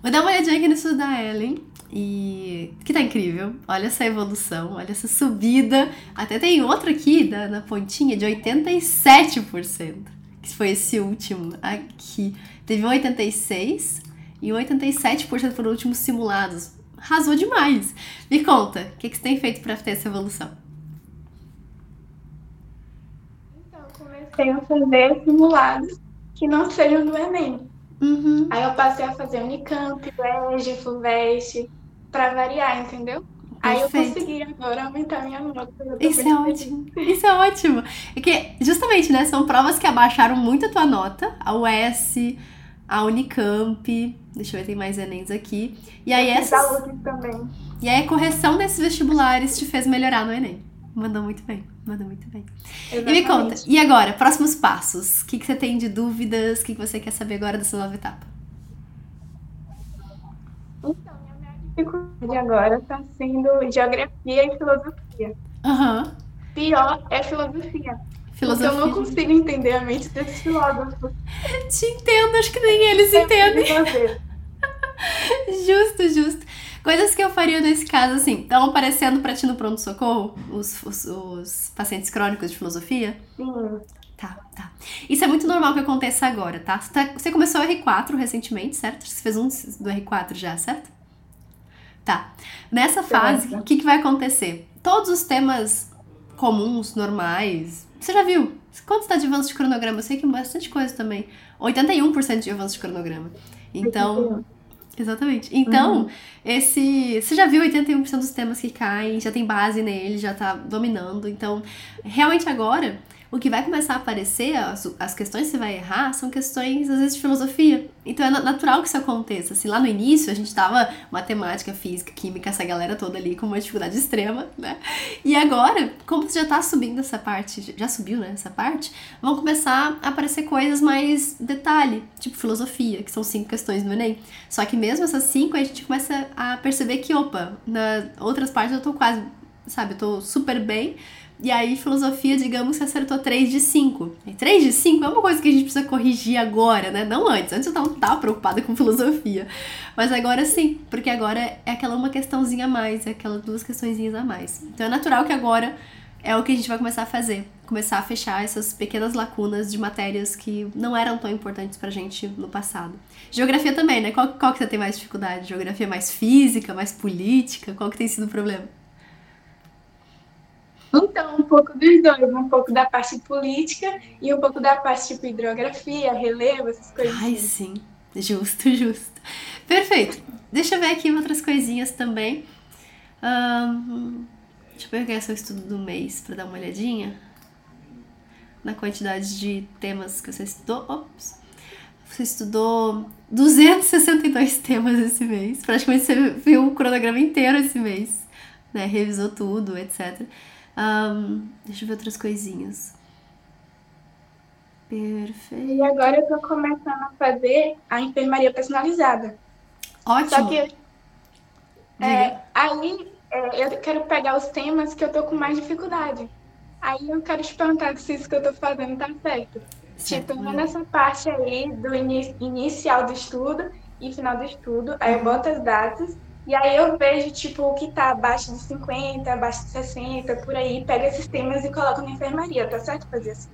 Vou dar uma olhadinha aqui estudo da Ellen. E que tá incrível. Olha essa evolução, olha essa subida. Até tem outro aqui da, na pontinha de 87%. Que foi esse último aqui. Teve um 86 e um 87% foram últimos simulados. Arrasou demais. Me conta, o que, que você tem feito para ter essa evolução? Então, comecei a fazer simulados que não sejam do Enem. Uhum. Aí eu passei a fazer Unicamp, UERJ, FUVEST, para variar, entendeu? Aí eu consegui agora aumentar minha nota. Isso é ótimo. Isso é ótimo. É que, justamente, né? São provas que abaixaram muito a tua nota. A UES, a Unicamp. Deixa eu ver, tem mais Enems aqui. E aí essas. também. E aí a correção desses vestibulares te fez melhorar no Enem. Mandou muito bem, mandou muito bem. Exatamente. E me conta, e agora, próximos passos? O que, que você tem de dúvidas? O que, que você quer saber agora dessa nova etapa? Então, minha dificuldade agora está sendo geografia e filosofia. Uhum. Pior é filosofia. Filosofia. Porque eu não consigo entender a mente desses filósofos. Te entendo, acho que nem eles é entendem. justo, justo. Coisas que eu faria nesse caso, assim, estão aparecendo pra ti no pronto-socorro os, os, os, pacientes crônicos de filosofia? Sim. Tá, tá. Isso é muito normal que aconteça agora, tá? Você, tá, começou o R4 recentemente, certo? Você fez um do R4 já, certo? Tá. Nessa fase, o que, que vai acontecer? Todos os temas comuns, normais. Você já viu? Quanto está de avanço de cronograma? Eu sei que é bastante coisa também. 81% de avanço de cronograma. Então. Exatamente. Então, uhum. esse. Você já viu 81% dos temas que caem, já tem base nele, já tá dominando. Então, realmente agora o que vai começar a aparecer, as, as questões que você vai errar, são questões, às vezes, de filosofia. Então é natural que isso aconteça. Assim, lá no início a gente tava matemática, física, química, essa galera toda ali com uma dificuldade extrema, né? E agora, como você já tá subindo essa parte, já subiu, né, essa parte, vão começar a aparecer coisas mais detalhe, tipo filosofia, que são cinco questões no Enem. Só que mesmo essas cinco, a gente começa a perceber que, opa, na outras partes eu tô quase, sabe, eu tô super bem, e aí, filosofia, digamos que acertou 3 de 5. E 3 de 5 é uma coisa que a gente precisa corrigir agora, né? Não antes. Antes eu não tava preocupada com filosofia. Mas agora sim, porque agora é aquela uma questãozinha a mais, é aquelas duas questõezinhas a mais. Então é natural que agora é o que a gente vai começar a fazer. Começar a fechar essas pequenas lacunas de matérias que não eram tão importantes pra gente no passado. Geografia também, né? Qual, qual que você tem mais dificuldade? Geografia mais física, mais política? Qual que tem sido o problema? Então, um pouco dos dois, um pouco da parte política e um pouco da parte tipo hidrografia, relevo, essas coisas. Ai, assim. sim. Justo, justo. Perfeito. Deixa eu ver aqui outras coisinhas também. Deixa eu pegar seu estudo do mês para dar uma olhadinha. Na quantidade de temas que você estudou. Ops. Você estudou 262 temas esse mês. Praticamente você viu o cronograma inteiro esse mês. Né? Revisou tudo, etc. Um, deixa eu ver outras coisinhas. Perfeito. E agora eu tô começando a fazer a enfermaria personalizada. Ótimo. Só que é, aí é, eu quero pegar os temas que eu tô com mais dificuldade. Aí eu quero te perguntar se isso que eu tô fazendo tá certo. Certo. Tipo, nessa parte aí do in inicial do estudo e final do estudo, aí eu boto as datas e aí eu vejo, tipo, o que tá abaixo de 50, abaixo de 60, por aí, pega esses temas e coloca na enfermaria, tá certo fazer assim?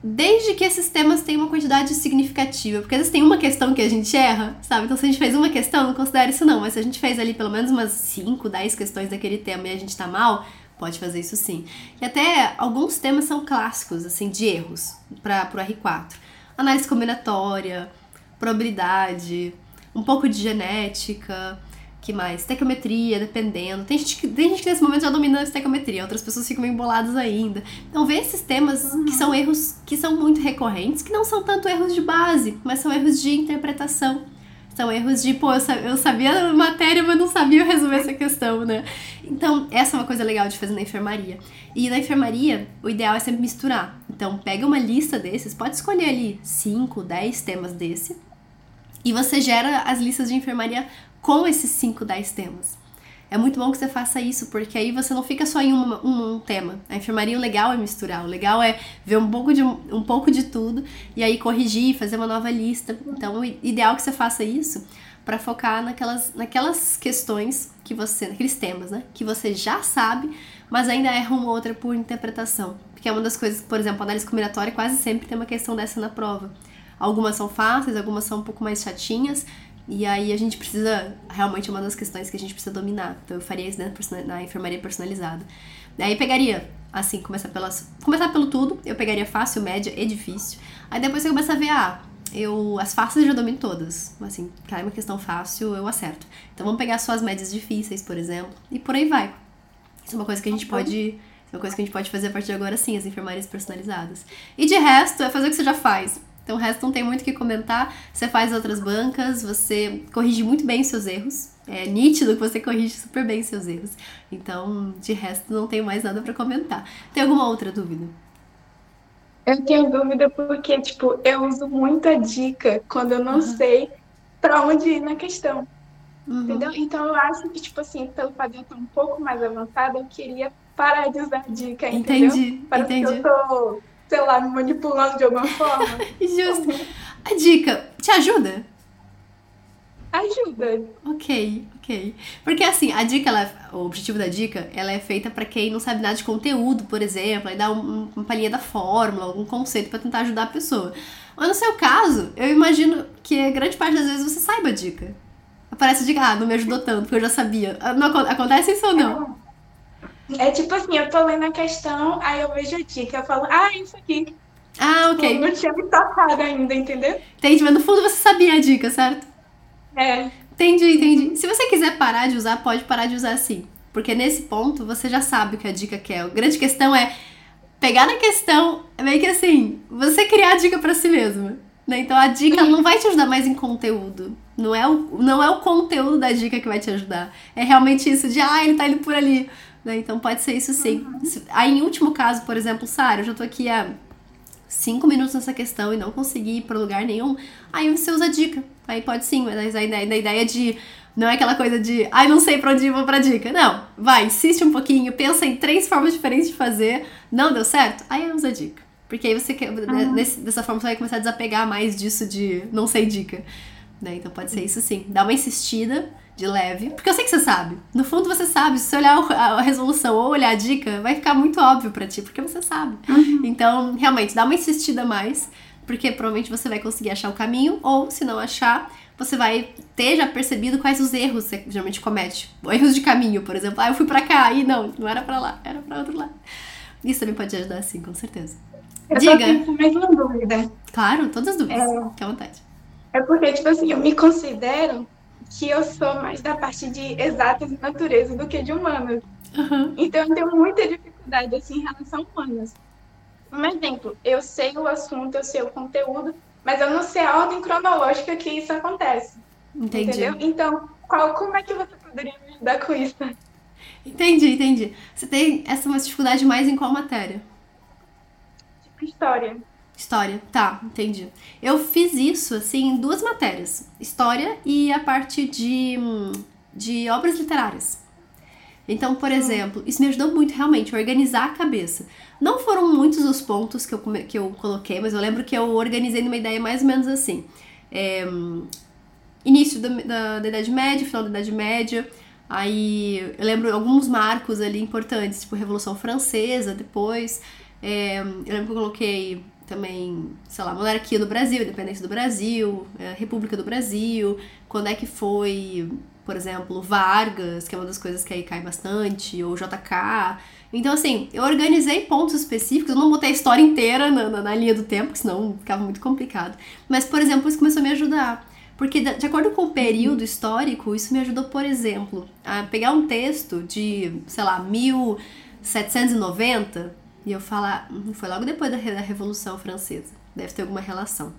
Desde que esses temas tenham uma quantidade significativa, porque às vezes tem uma questão que a gente erra, sabe? Então se a gente fez uma questão, não considera isso não, mas se a gente fez ali pelo menos umas 5, 10 questões daquele tema e a gente tá mal, pode fazer isso sim. E até alguns temas são clássicos, assim, de erros para pro R4. Análise combinatória, probabilidade, um pouco de genética, que mais? Estequiometria, dependendo. Tem gente, que, tem gente que nesse momento já domina a estequiometria, outras pessoas ficam emboladas ainda. Então, vê esses temas uhum. que são erros que são muito recorrentes, que não são tanto erros de base, mas são erros de interpretação. São erros de, pô, eu sabia a matéria, mas não sabia resolver essa questão, né? Então, essa é uma coisa legal de fazer na enfermaria. E na enfermaria, o ideal é sempre misturar. Então, pega uma lista desses, pode escolher ali 5, 10 temas desse, e você gera as listas de enfermaria com esses 5, 10 temas. É muito bom que você faça isso, porque aí você não fica só em um, um, tema. A enfermaria, o legal é misturar, o legal é ver um pouco de, um pouco de tudo e aí corrigir, fazer uma nova lista. Então, o ideal que você faça isso para focar naquelas, naquelas questões que você, naqueles temas, né? Que você já sabe, mas ainda erra uma outra por interpretação. Porque é uma das coisas, por exemplo, análise combinatória quase sempre tem uma questão dessa na prova. Algumas são fáceis, algumas são um pouco mais chatinhas, e aí a gente precisa, realmente é uma das questões que a gente precisa dominar. Então eu faria isso né, na enfermaria personalizada. Daí pegaria, assim, começar pelas. Começar pelo tudo, eu pegaria fácil, média e difícil. Aí depois você começa a ver, ah, eu. As fáceis eu já domino todas. Assim, cai uma questão fácil, eu acerto. Então vamos pegar só as médias difíceis, por exemplo, e por aí vai. Isso é uma coisa que a gente pode. É uma coisa que a gente pode fazer a partir de agora sim, as enfermarias personalizadas. E de resto, é fazer o que você já faz. Então o resto não tem muito o que comentar. Você faz outras bancas, você corrige muito bem seus erros. É nítido que você corrige super bem seus erros. Então, de resto, não tenho mais nada para comentar. Tem alguma outra dúvida? Eu tenho dúvida porque, tipo, eu uso muita dica quando eu não uhum. sei para onde ir na questão. Uhum. Entendeu? Então eu acho que, tipo assim, pelo fato de eu estar um pouco mais avançada, eu queria parar de usar dica, entendeu? Entendi, Parece entendi. que eu tô sei lá, me manipulando de alguma forma. Justo. A dica te ajuda? Ajuda. Ok, ok. Porque assim, a dica, ela, o objetivo da dica, ela é feita para quem não sabe nada de conteúdo, por exemplo, aí dá um, uma palhinha da fórmula, algum conceito para tentar ajudar a pessoa. Mas no seu caso, eu imagino que grande parte das vezes você saiba a dica. Aparece a dica, ah, não me ajudou tanto, porque eu já sabia. Ah, não, acontece isso ou não? É tipo assim, eu tô lendo a questão, aí eu vejo a dica, eu falo, ah, isso aqui. Ah, ok. Eu não tinha me tocado ainda, entendeu? Entendi, mas no fundo você sabia a dica, certo? É. Entendi, entendi. Se você quiser parar de usar, pode parar de usar sim. Porque nesse ponto você já sabe o que a dica quer. A grande questão é pegar na questão, é meio que assim, você criar a dica para si mesmo. Né? Então a dica não vai te ajudar mais em conteúdo. Não é, o, não é o conteúdo da dica que vai te ajudar. É realmente isso de, ah, ele tá indo por ali. Né? Então pode ser isso sim. Uhum. Aí, em último caso, por exemplo, Sara, eu já tô aqui há cinco minutos nessa questão e não consegui ir para lugar nenhum. Aí você usa dica. Aí pode sim, mas a ideia, a ideia de. Não é aquela coisa de, ai, não sei pra onde ir, vou pra dica. Não, vai, insiste um pouquinho, pensa em três formas diferentes de fazer. Não deu certo? Aí usa dica. Porque aí você quer, uhum. desse, dessa forma você vai começar a desapegar mais disso de não sei dica. Né? Então pode ser isso sim. Dá uma insistida de leve. Porque eu sei que você sabe. No fundo você sabe. Se você olhar a resolução ou olhar a dica, vai ficar muito óbvio para ti, porque você sabe. Uhum. Então, realmente, dá uma insistida mais, porque provavelmente você vai conseguir achar o caminho, ou se não achar, você vai ter já percebido quais os erros você geralmente comete. Erros de caminho, por exemplo. Ah, eu fui pra cá e não, não era pra lá, era pra outro lado. Isso também pode ajudar, sim, com certeza. Eu Diga. Tô mais uma dúvida. Claro, todas as dúvidas. É... Fique à vontade. É porque, tipo assim, eu me considero que eu sou mais da parte de exatas e natureza do que de humanas. Uhum. Então eu tenho muita dificuldade assim, em relação a humanas. Um exemplo, eu sei o assunto, eu sei o conteúdo, mas eu não sei a ordem cronológica que isso acontece. Entendi. Entendeu? Então, qual, como é que você poderia me ajudar com isso? Entendi, entendi. Você tem essa uma dificuldade mais em qual matéria? Tipo história. História, tá, entendi. Eu fiz isso, assim, em duas matérias: História e a parte de, de obras literárias. Então, por exemplo, isso me ajudou muito realmente a organizar a cabeça. Não foram muitos os pontos que eu, que eu coloquei, mas eu lembro que eu organizei numa ideia mais ou menos assim: é, início da, da, da Idade Média, final da Idade Média. Aí eu lembro alguns marcos ali importantes, tipo Revolução Francesa, depois. É, eu lembro que eu coloquei também, sei lá, monarquia do Brasil, independência do Brasil, é, República do Brasil, quando é que foi, por exemplo, Vargas, que é uma das coisas que aí cai bastante, ou JK. Então, assim, eu organizei pontos específicos, eu não botei a história inteira na, na, na linha do tempo, senão ficava muito complicado. Mas, por exemplo, isso começou a me ajudar. Porque, de acordo com o período histórico, isso me ajudou, por exemplo, a pegar um texto de, sei lá, 1790 e eu falar, hum, foi logo depois da, Revolução Francesa, deve ter alguma relação.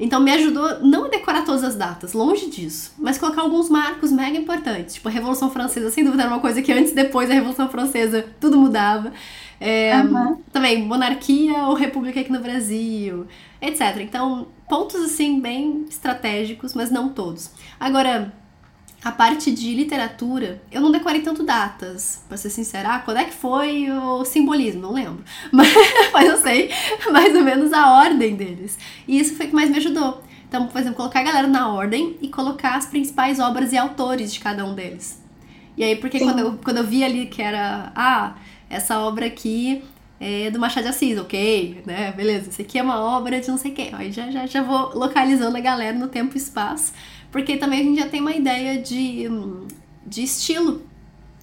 Então me ajudou não a decorar todas as datas, longe disso, mas colocar alguns marcos mega importantes. Tipo, a Revolução Francesa, sem dúvida, era uma coisa que antes e depois da Revolução Francesa tudo mudava. É, uhum. Também monarquia ou república aqui no Brasil, etc. Então, pontos assim bem estratégicos, mas não todos. Agora, a parte de literatura, eu não decorei tanto datas, pra ser sincera. Ah, quando é que foi o simbolismo? Não lembro. Mas, mas eu sei mais ou menos a ordem deles. E isso foi o que mais me ajudou. Então, por exemplo, colocar a galera na ordem e colocar as principais obras e autores de cada um deles. E aí, porque quando eu, quando eu vi ali que era, ah, essa obra aqui é do Machado de Assis, ok, né, beleza, isso aqui é uma obra de não sei quem, aí já, já, já vou localizando a galera no tempo e espaço, porque também a gente já tem uma ideia de, de estilo,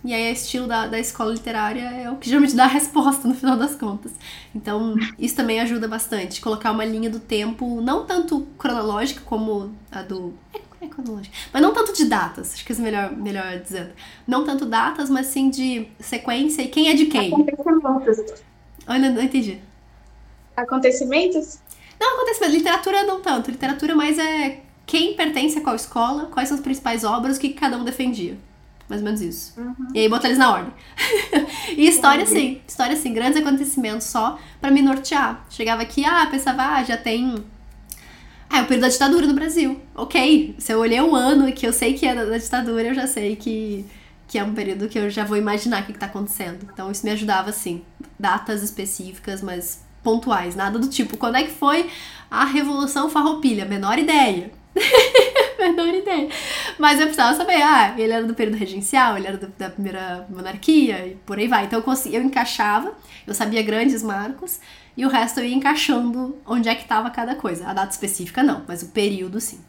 e aí, o estilo da, da escola literária é o que geralmente dá a resposta no final das contas. Então, isso também ajuda bastante. Colocar uma linha do tempo, não tanto cronológica como a do. É, é cronológica. Mas não tanto de datas, acho que é melhor, melhor dizendo. Não tanto datas, mas sim de sequência e quem é de quem. Acontecimentos. Olha, não entendi. Acontecimentos? Não, acontecimento. Literatura não tanto. Literatura mais é quem pertence a qual escola, quais são as principais obras, o que cada um defendia. Mais ou menos isso. Uhum. E aí botar eles na ordem. e história sim, história sim, grandes acontecimentos só para me nortear. Chegava aqui, ah, pensava, ah, já tem. Ah, é o período da ditadura no Brasil. Ok. Se eu olhei o ano que eu sei que é da, ditadura, eu já sei que, que é um período que eu já vou imaginar o que, está acontecendo. Então isso me ajudava, assim. Datas específicas, mas pontuais. Nada do tipo, quando é que foi a Revolução Farroupilha? Menor ideia. menor ideia. Mas eu precisava saber, ah, ele era do período regencial, ele era do, da primeira monarquia e por aí vai. Então eu, consegui, eu encaixava, eu sabia grandes marcos e o resto eu ia encaixando onde é que estava cada coisa. A data específica não, mas o período sim.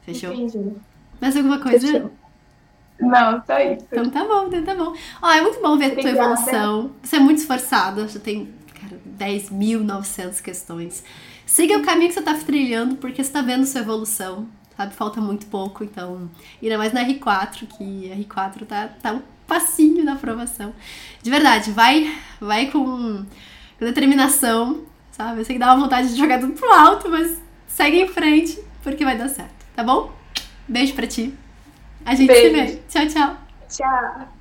Fechou? Entendi. Mais alguma coisa? Fechou. Não, só isso. Então tá bom, então tá bom. Ó, é muito bom ver Obrigada. a tua evolução. Você é muito esforçada, já tem, cara, 10.900 questões. Siga o caminho que você tá trilhando, porque você tá vendo sua evolução sabe? Falta muito pouco, então. Ainda mais na R4, que a R4 tá, tá um passinho na aprovação. De verdade, vai, vai com, com determinação, sabe? Eu sei que dá uma vontade de jogar tudo pro alto, mas segue em frente, porque vai dar certo, tá bom? Beijo pra ti. A gente Beijo. se vê. Tchau, tchau. Tchau.